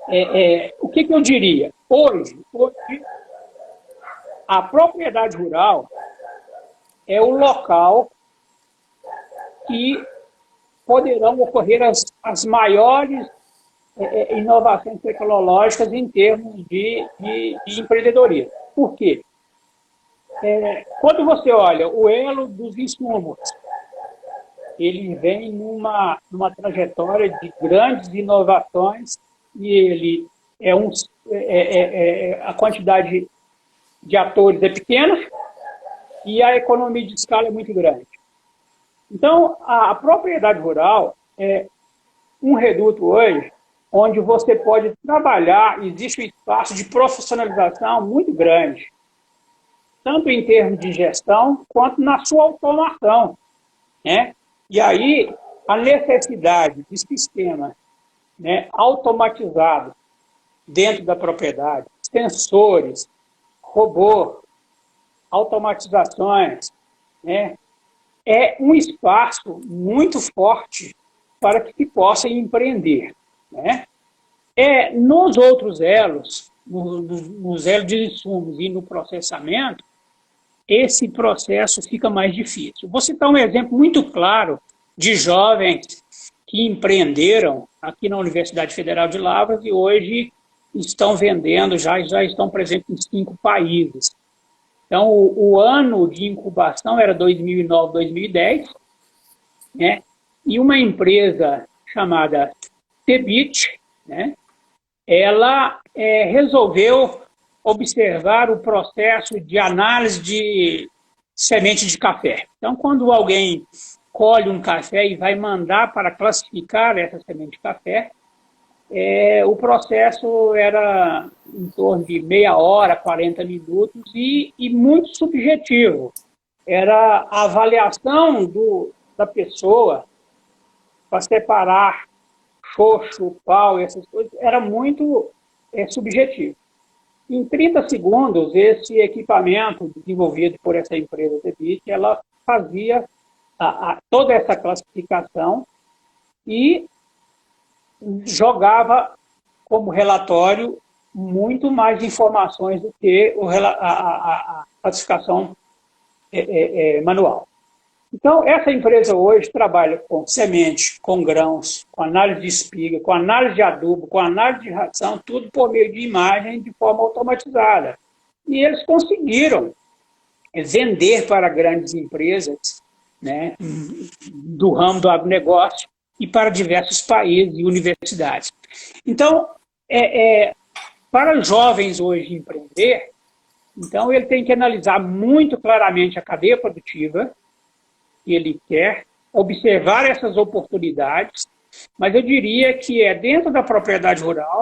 é, é, o que, que eu diria? Hoje, hoje, a propriedade rural é o local que poderão ocorrer as, as maiores é, é, inovações tecnológicas em termos de, de, de empreendedorismo. Por quê? É, quando você olha o elo dos insumos, ele vem numa, numa trajetória de grandes inovações e ele é um é, é, é, é a quantidade de atores é pequena e a economia de escala é muito grande. Então, a, propriedade rural é um reduto hoje onde você pode trabalhar, existe um espaço de profissionalização muito grande, tanto em termos de gestão, quanto na sua automação. Né? E aí, a necessidade de sistema né, automatizado dentro da propriedade, sensores, robô, automatizações, né, é um espaço muito forte para que se possa empreender. Né? É, nos outros elos, nos no, no elos de insumos e no processamento, esse processo fica mais difícil. Vou citar um exemplo muito claro de jovens que empreenderam aqui na Universidade Federal de Lavras e hoje estão vendendo, já, já estão presentes em cinco países. Então, o, o ano de incubação era 2009, 2010, né? e uma empresa chamada Tebit, né? ela é, resolveu observar o processo de análise de semente de café. Então, quando alguém colhe um café e vai mandar para classificar essa semente de café, é, o processo era em torno de meia hora, 40 minutos e, e muito subjetivo. Era a avaliação do, da pessoa para separar xoxo, pau essas coisas, era muito é, subjetivo. Em 30 segundos, esse equipamento desenvolvido por essa empresa Debit, ela fazia a, a, toda essa classificação e jogava como relatório muito mais informações do que o, a, a, classificação é, é, é, manual. Então, essa empresa hoje trabalha com semente, com grãos, com análise de espiga, com análise de adubo, com análise de ração, tudo por meio de imagem de forma automatizada. E eles conseguiram vender para grandes empresas né, do ramo do agronegócio e para diversos países e universidades. Então, é, é, para jovens hoje empreender, então ele tem que analisar muito claramente a cadeia produtiva, que ele quer, observar essas oportunidades, mas eu diria que é dentro da propriedade rural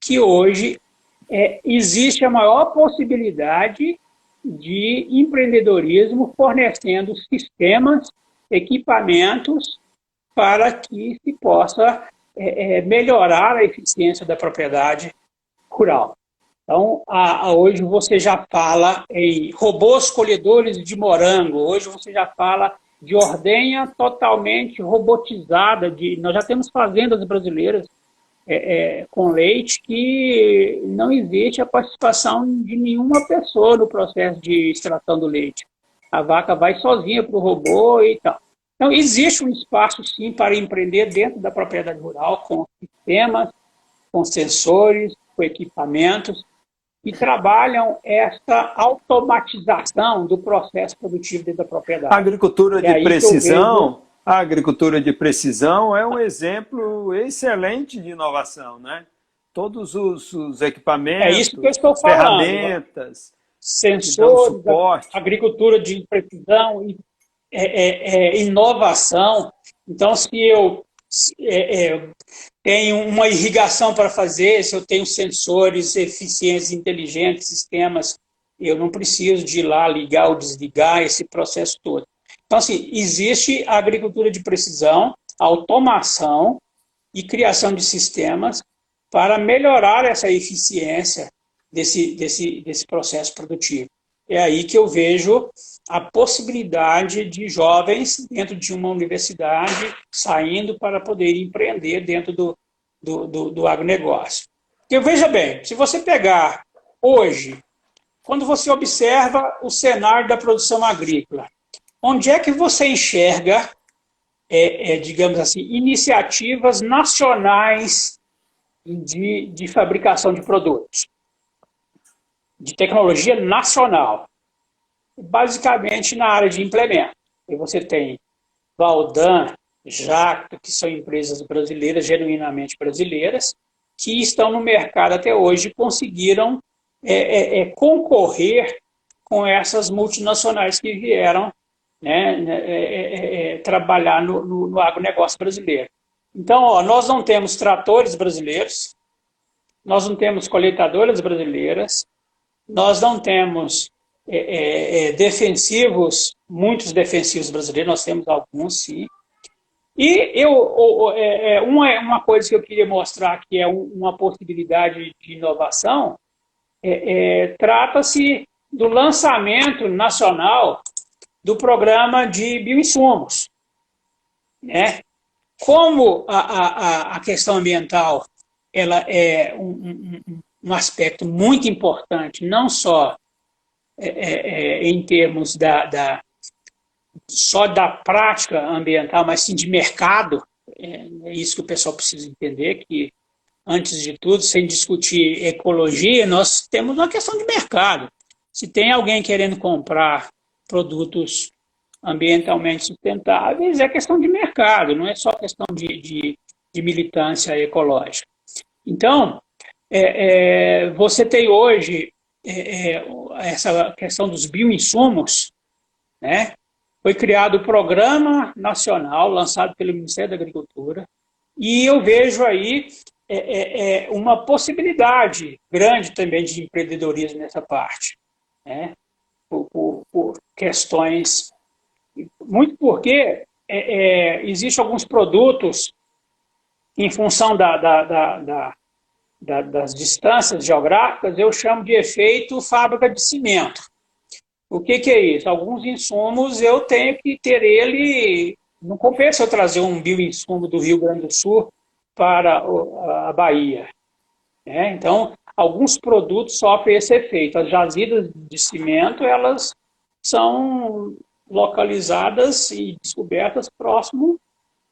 que hoje é, existe a maior possibilidade de empreendedorismo fornecendo sistemas, equipamentos para que se possa é, é melhorar a eficiência da propriedade rural. Então, a, a, hoje você já fala em robôs colhedores de morango, hoje você já fala de ordenha totalmente robotizada. De, nós já temos fazendas brasileiras é, é, com leite que não existe a participação de nenhuma pessoa no processo de extração do leite. A vaca vai sozinha para o robô e tal. Então, existe um espaço, sim, para empreender dentro da propriedade rural, com sistemas, com sensores, com equipamentos, que trabalham essa automatização do processo produtivo dentro da propriedade. A agricultura de precisão, vejo... a agricultura de precisão é um exemplo excelente de inovação, né? Todos os, os equipamentos, é isso que eu estou falando, ferramentas, sensores, agricultura de precisão, é, é, é, inovação. Então, se eu é, é, tenho uma irrigação para fazer, se eu tenho sensores eficientes, inteligentes, sistemas, eu não preciso de ir lá ligar ou desligar esse processo todo. Então, assim, existe a agricultura de precisão, automação e criação de sistemas para melhorar essa eficiência desse, desse, desse processo produtivo. É aí que eu vejo a possibilidade de jovens dentro de uma universidade saindo para poder empreender dentro do, do, do, do agronegócio. Porque veja bem, se você pegar hoje, quando você observa o cenário da produção agrícola, onde é que você enxerga, é, é, digamos assim, iniciativas nacionais de, de fabricação de produtos? De tecnologia nacional. Basicamente na área de implemento. E você tem Valdan, Jacto, que são empresas brasileiras, genuinamente brasileiras, que estão no mercado até hoje e conseguiram é, é, é, concorrer com essas multinacionais que vieram né, né é, é, é, trabalhar no, no, no agronegócio brasileiro. Então, ó, nós não temos tratores brasileiros, nós não temos colheitadoras brasileiras, nós não temos defensivos, muitos defensivos brasileiros, nós temos alguns sim, e eu, é, uma, uma coisa que eu queria mostrar que é uma possibilidade de inovação, é, é, trata-se do lançamento nacional do programa de bioinsumos. Né? Como a, a, a questão ambiental ela é um, um, um aspecto muito importante, não só é, é, é em termos da, da, só da prática ambiental, mas sim de mercado. É, é isso que o pessoal precisa entender, que antes de tudo, sem discutir ecologia, nós temos uma questão de mercado. Se tem alguém querendo comprar produtos ambientalmente sustentáveis, é questão de mercado, não é só questão de, de, de militância ecológica. Então, é, é, você tem hoje é, é essa questão dos bioinsumos, né? Foi criado o Programa Nacional, lançado pelo Ministério da Agricultura, e eu vejo aí é, é, uma possibilidade grande também de empreendedorismo nessa parte, né? por, por, por questões, muito porque é, é existem alguns produtos em função da, da, da, da, das distâncias geográficas, eu chamo de efeito fábrica de cimento. O que, que é isso? Alguns insumos eu tenho que ter ele. Não compensa eu trazer um bioinsumo do Rio Grande do Sul para a Bahia. É, então, alguns produtos sofrem esse efeito. As jazidas de cimento, elas são localizadas e descobertas próximo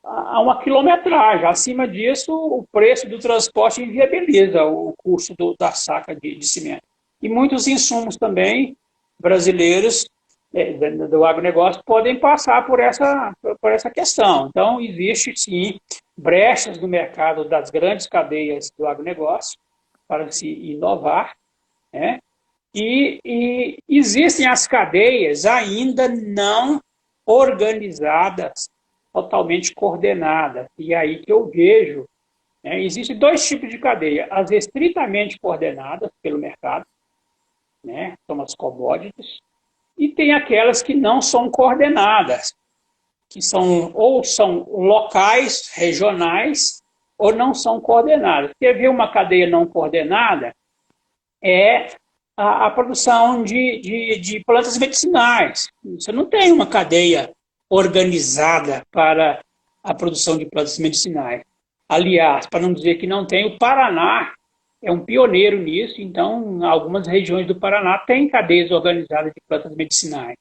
a uma quilometragem. Acima disso, o preço do transporte inviabiliza o custo do, da saca de, de cimento. E muitos insumos também brasileiros é, do agronegócio podem passar por essa, por essa questão. Então, existe sim brechas no mercado das grandes cadeias do agronegócio para se inovar, né? e, e existem as cadeias ainda não organizadas, totalmente coordenadas. E aí que eu vejo, né? existem dois tipos de cadeia, as estritamente coordenadas pelo mercado, né? são as commodities, e tem aquelas que não são coordenadas, que são ou são locais, regionais, ou não são coordenadas. Quer ver uma cadeia não coordenada? É a, a produção de, de, de plantas medicinais. Você não tem uma cadeia organizada para a produção de plantas medicinais. Aliás, para não dizer que não tem, o Paraná é um pioneiro nisso, então algumas regiões do Paraná têm cadeias organizadas de plantas medicinais.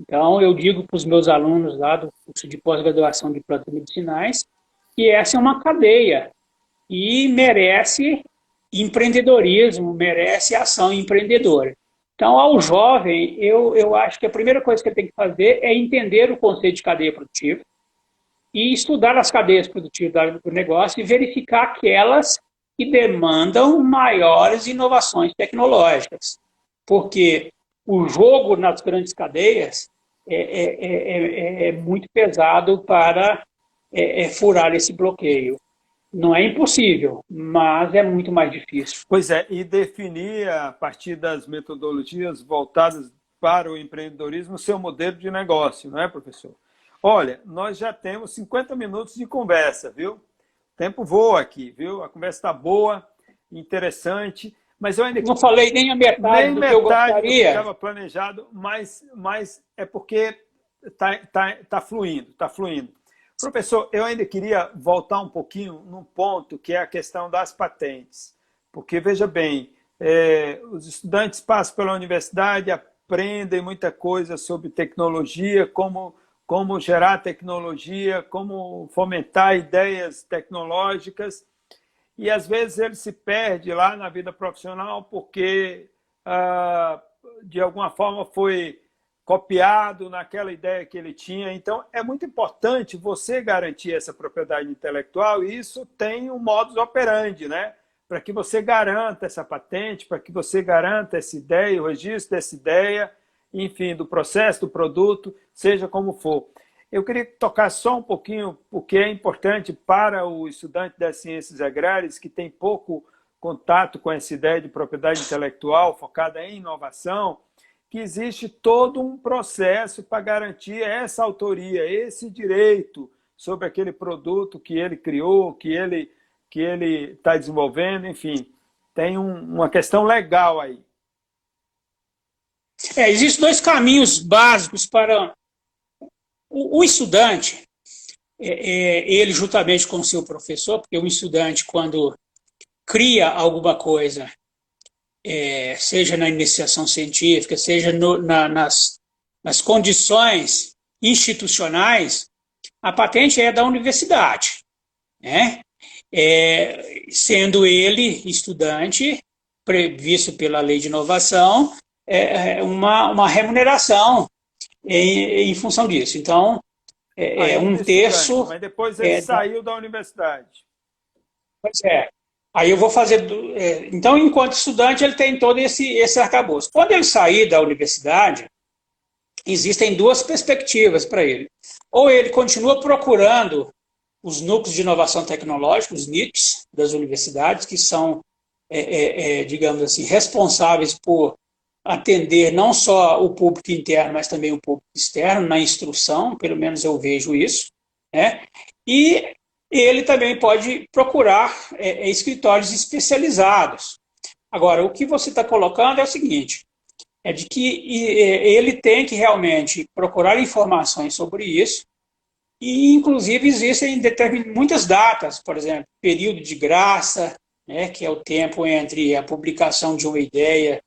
Então eu digo para os meus alunos lá do curso de pós-graduação de plantas medicinais que essa é uma cadeia e merece empreendedorismo, merece ação empreendedora. Então, ao jovem, eu, eu acho que a primeira coisa que ele tem que fazer é entender o conceito de cadeia produtiva e estudar as cadeias produtivas do negócio e verificar aquelas que demandam maiores inovações tecnológicas. Porque o jogo nas grandes cadeias é, é, é, é muito pesado para furar esse bloqueio. Não é impossível, mas é muito mais difícil. Pois é, e definir a partir das metodologias voltadas para o empreendedorismo seu modelo de negócio, não é, professor? Olha, nós já temos 50 minutos de conversa, viu? tempo voa aqui, viu? A conversa está boa, interessante. Mas eu ainda não falei nem a metade nem do metade que eu gostaria. estava planejado, mas, mas é porque está tá, tá fluindo, está fluindo. Professor, eu ainda queria voltar um pouquinho num ponto que é a questão das patentes. Porque, veja bem, é, os estudantes passam pela universidade, aprendem muita coisa sobre tecnologia, como, como gerar tecnologia, como fomentar ideias tecnológicas, e às vezes ele se perde lá na vida profissional porque, ah, de alguma forma, foi copiado naquela ideia que ele tinha. Então, é muito importante você garantir essa propriedade intelectual e isso tem um modus operandi, né? Para que você garanta essa patente, para que você garanta essa ideia, o registro dessa ideia, enfim, do processo, do produto, seja como for. Eu queria tocar só um pouquinho, porque é importante para o estudante das ciências agrárias, que tem pouco contato com essa ideia de propriedade intelectual focada em inovação, que existe todo um processo para garantir essa autoria, esse direito sobre aquele produto que ele criou, que ele que ele está desenvolvendo, enfim, tem um, uma questão legal aí. É, existem dois caminhos básicos para o, o estudante, é, é, ele juntamente com o seu professor, porque o estudante, quando cria alguma coisa é, seja na iniciação científica, seja no, na, nas, nas condições institucionais, a patente é da universidade, né? É, sendo ele estudante, previsto pela lei de inovação, é, é uma, uma remuneração em, em função disso. Então, é, é um terço. Mas depois ele é, saiu da universidade. Pois é. Aí eu vou fazer. É, então, enquanto estudante, ele tem todo esse, esse arcabouço. Quando ele sair da universidade, existem duas perspectivas para ele. Ou ele continua procurando os núcleos de inovação tecnológica, os NITs, das universidades, que são, é, é, é, digamos assim, responsáveis por atender não só o público interno, mas também o público externo na instrução, pelo menos eu vejo isso. Né? E ele também pode procurar é, é, escritórios especializados. Agora, o que você está colocando é o seguinte: é de que é, ele tem que realmente procurar informações sobre isso, e inclusive existem muitas datas, por exemplo, período de graça, né, que é o tempo entre a publicação de uma ideia,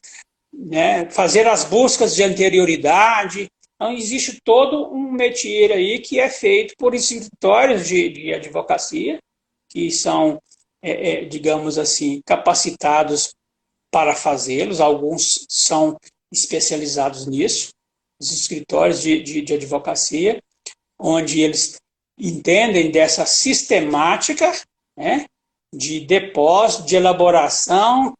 né, fazer as buscas de anterioridade, então, existe todo um métier aí que é feito por escritórios de, de advocacia, que são, é, é, digamos assim, capacitados para fazê-los. Alguns são especializados nisso, os escritórios de, de, de advocacia, onde eles entendem dessa sistemática né, de depósito, de elaboração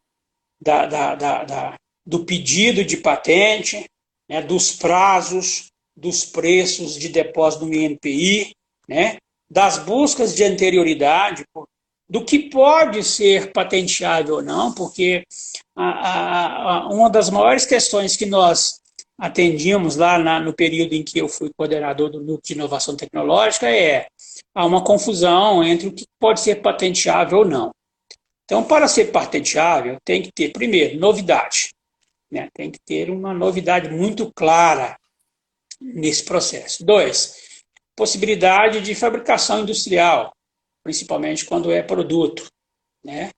da, da, da, da, do pedido de patente, né, dos prazos, dos preços de depósito no INPI, né, das buscas de anterioridade, do que pode ser patenteável ou não, porque a, a, a, uma das maiores questões que nós atendíamos lá na, no período em que eu fui coordenador do Núcleo de Inovação Tecnológica é há uma confusão entre o que pode ser patenteável ou não. Então, para ser patenteável, tem que ter, primeiro, novidade. Né? Tem que ter uma novidade muito clara nesse processo. Dois, possibilidade de fabricação industrial, principalmente quando é produto. Né?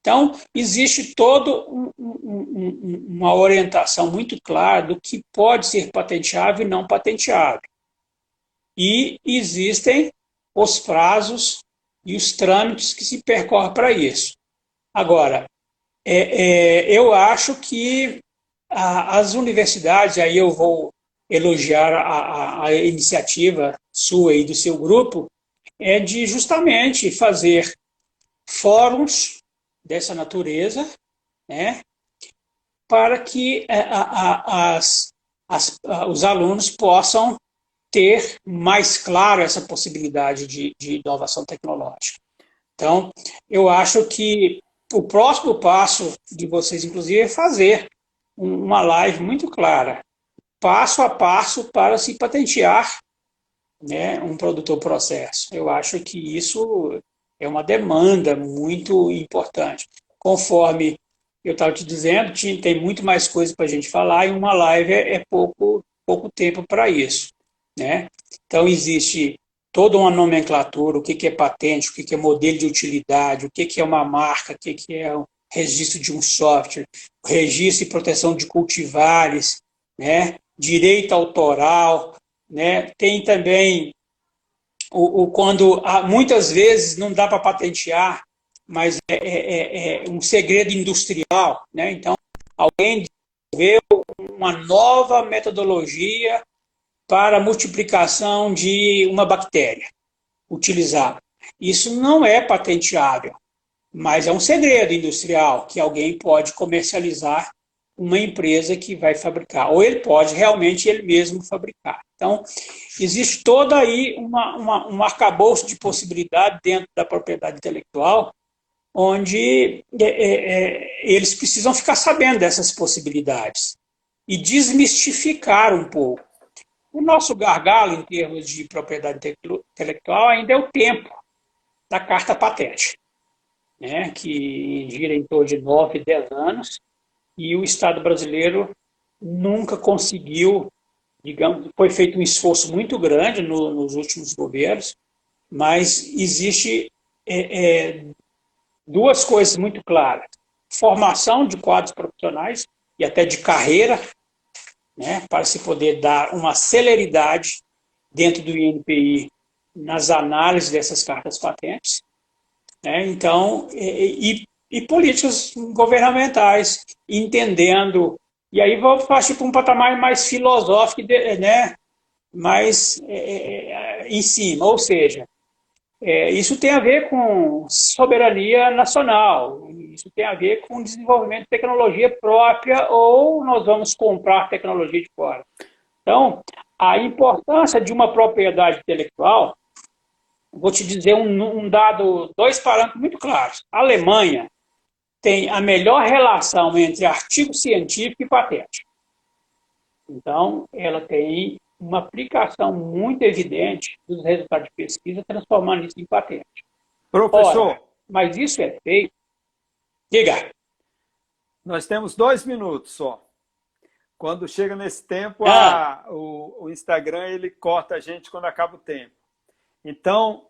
Então, existe toda um, um, uma orientação muito clara do que pode ser patenteável e não patenteável. E existem os prazos e os trâmites que se percorrem para isso. Agora, é, é, eu acho que as universidades, aí eu vou elogiar a, a, a iniciativa sua e do seu grupo, é de justamente fazer fóruns dessa natureza, né, para que é, a, as, as, os alunos possam ter mais claro essa possibilidade de, de inovação tecnológica. Então, eu acho que o próximo passo de vocês, inclusive, é fazer uma live muito clara, passo a passo para se patentear né, um produtor processo. Eu acho que isso é uma demanda muito importante. Conforme eu estava te dizendo, tem muito mais coisa para a gente falar e uma live é, é pouco, pouco tempo para isso. Né? Então, existe toda uma nomenclatura, o que, que é patente, o que, que é modelo de utilidade, o que, que é uma marca, o que, que é registro de um software, registro e proteção de cultivares, né? direito autoral, né? tem também o, o quando muitas vezes não dá para patentear, mas é, é, é, é, um segredo industrial. Né? Então, alguém desenvolveu uma nova metodologia para multiplicação de uma bactéria utilizada. Isso não é patenteável, mas é um segredo industrial que alguém pode comercializar uma empresa que vai fabricar, ou ele pode realmente ele mesmo fabricar. Então, existe todo aí uma, uma, um arcabouço de possibilidade dentro da propriedade intelectual onde é, é, é, eles precisam ficar sabendo dessas possibilidades e desmistificar um pouco. O nosso gargalo em termos de propriedade intelectual ainda é o tempo da carta patente, né, que gira em torno de 9, 10 anos, e o Estado brasileiro nunca conseguiu, digamos, foi feito um esforço muito grande no, nos últimos governos, mas existe é, é, duas coisas muito claras. Formação de quadros profissionais e até de carreira, né, para se poder dar uma celeridade dentro do INPI nas análises dessas cartas patentes. Né, então, e, e, políticas governamentais, entendendo. E aí vou partir para um patamar mais filosófico, né, mais é, é, em cima, ou seja, é, isso tem a ver com soberania nacional, isso tem a ver com desenvolvimento de tecnologia própria ou nós vamos comprar tecnologia de fora. Então, a importância de uma propriedade intelectual, vou te dizer um, um dado, dois parâmetros muito claros. A Alemanha tem a melhor relação entre artigo científico e patente. Então, ela tem uma aplicação muito evidente dos resultados de pesquisa, transformando isso em patente. Professor. Ora, mas isso é feito. Diga. Nós temos dois minutos só. Quando chega nesse tempo, ah. a, o, o, Instagram ele corta a gente quando acaba o tempo. Então.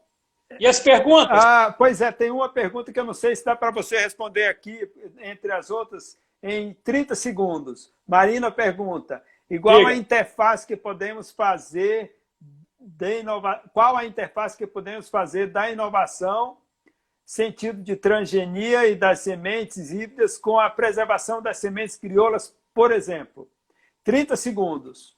E as perguntas? Ah, pois é, tem uma pergunta que eu não sei se dá para você responder aqui, entre as outras, em 30 segundos. Marina pergunta: Igual Diga. a interface que podemos fazer de inova... qual a interface que podemos fazer da inovação, sentido de transgenia e das sementes híbridas com a preservação das sementes crioulas, por exemplo. 30 segundos.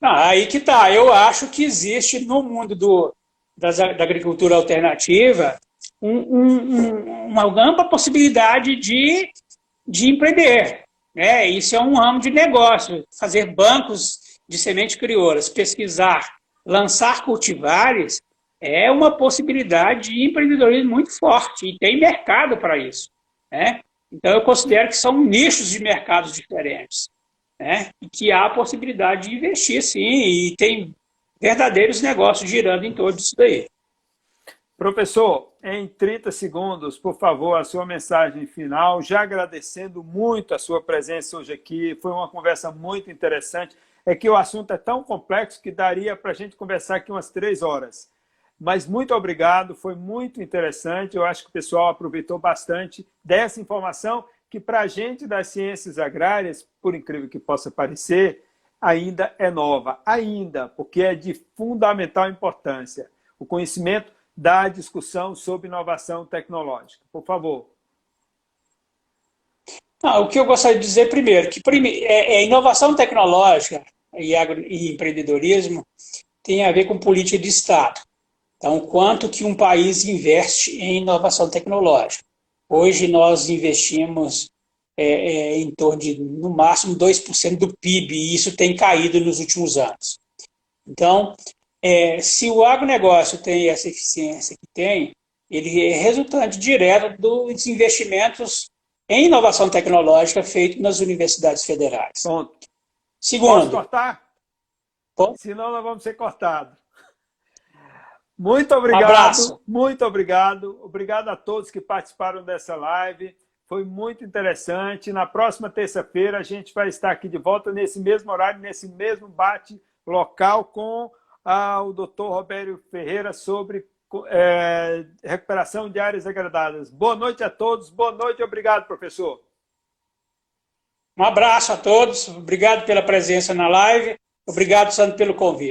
Ah, aí que tá. Eu acho que existe no mundo do, da, da agricultura alternativa um, um, uma ampla possibilidade de, de empreender. É, isso é um ramo de negócio. Fazer bancos de sementes crioulas, pesquisar, lançar cultivares, é uma possibilidade de empreendedorismo muito forte e tem mercado para isso. Né? Então, eu considero que são nichos de mercados diferentes. Né? E que há a possibilidade de investir, sim, e tem verdadeiros negócios girando em torno disso daí. Professor, em 30 segundos, por favor, a sua mensagem final, já agradecendo muito a sua presença hoje aqui. Foi uma conversa muito interessante. É que o assunto é tão complexo que daria para a gente conversar aqui umas três horas. Mas muito obrigado, foi muito interessante. Eu acho que o pessoal aproveitou bastante dessa informação que, para a gente das ciências agrárias, por incrível que possa parecer, ainda é nova. Ainda, porque é de fundamental importância. O conhecimento da discussão sobre inovação tecnológica. Por favor. Ah, o que eu gostaria de dizer primeiro, que prime... é, é, inovação tecnológica e, agro... e empreendedorismo tem a ver com política de Estado. Então, quanto que um país investe em inovação tecnológica? Hoje nós investimos é, é, em torno de, no máximo, 2% do PIB, e isso tem caído nos últimos anos. Então, é, se o agronegócio tem essa eficiência que tem, ele é resultante direto dos investimentos em inovação tecnológica feitos nas universidades federais. Ponto. Segundo. Posso cortar? Ponto. Senão nós vamos ser cortados. Muito obrigado. Abraço. Muito obrigado. Obrigado a todos que participaram dessa live. Foi muito interessante. Na próxima terça-feira a gente vai estar aqui de volta nesse mesmo horário, nesse mesmo bate local com ah, o doutor Roberto Ferreira sobre é, recuperação de áreas degradadas. Boa noite a todos, boa noite, obrigado, professor. Um abraço a todos, obrigado pela presença na live, obrigado, Sandro, pelo convite.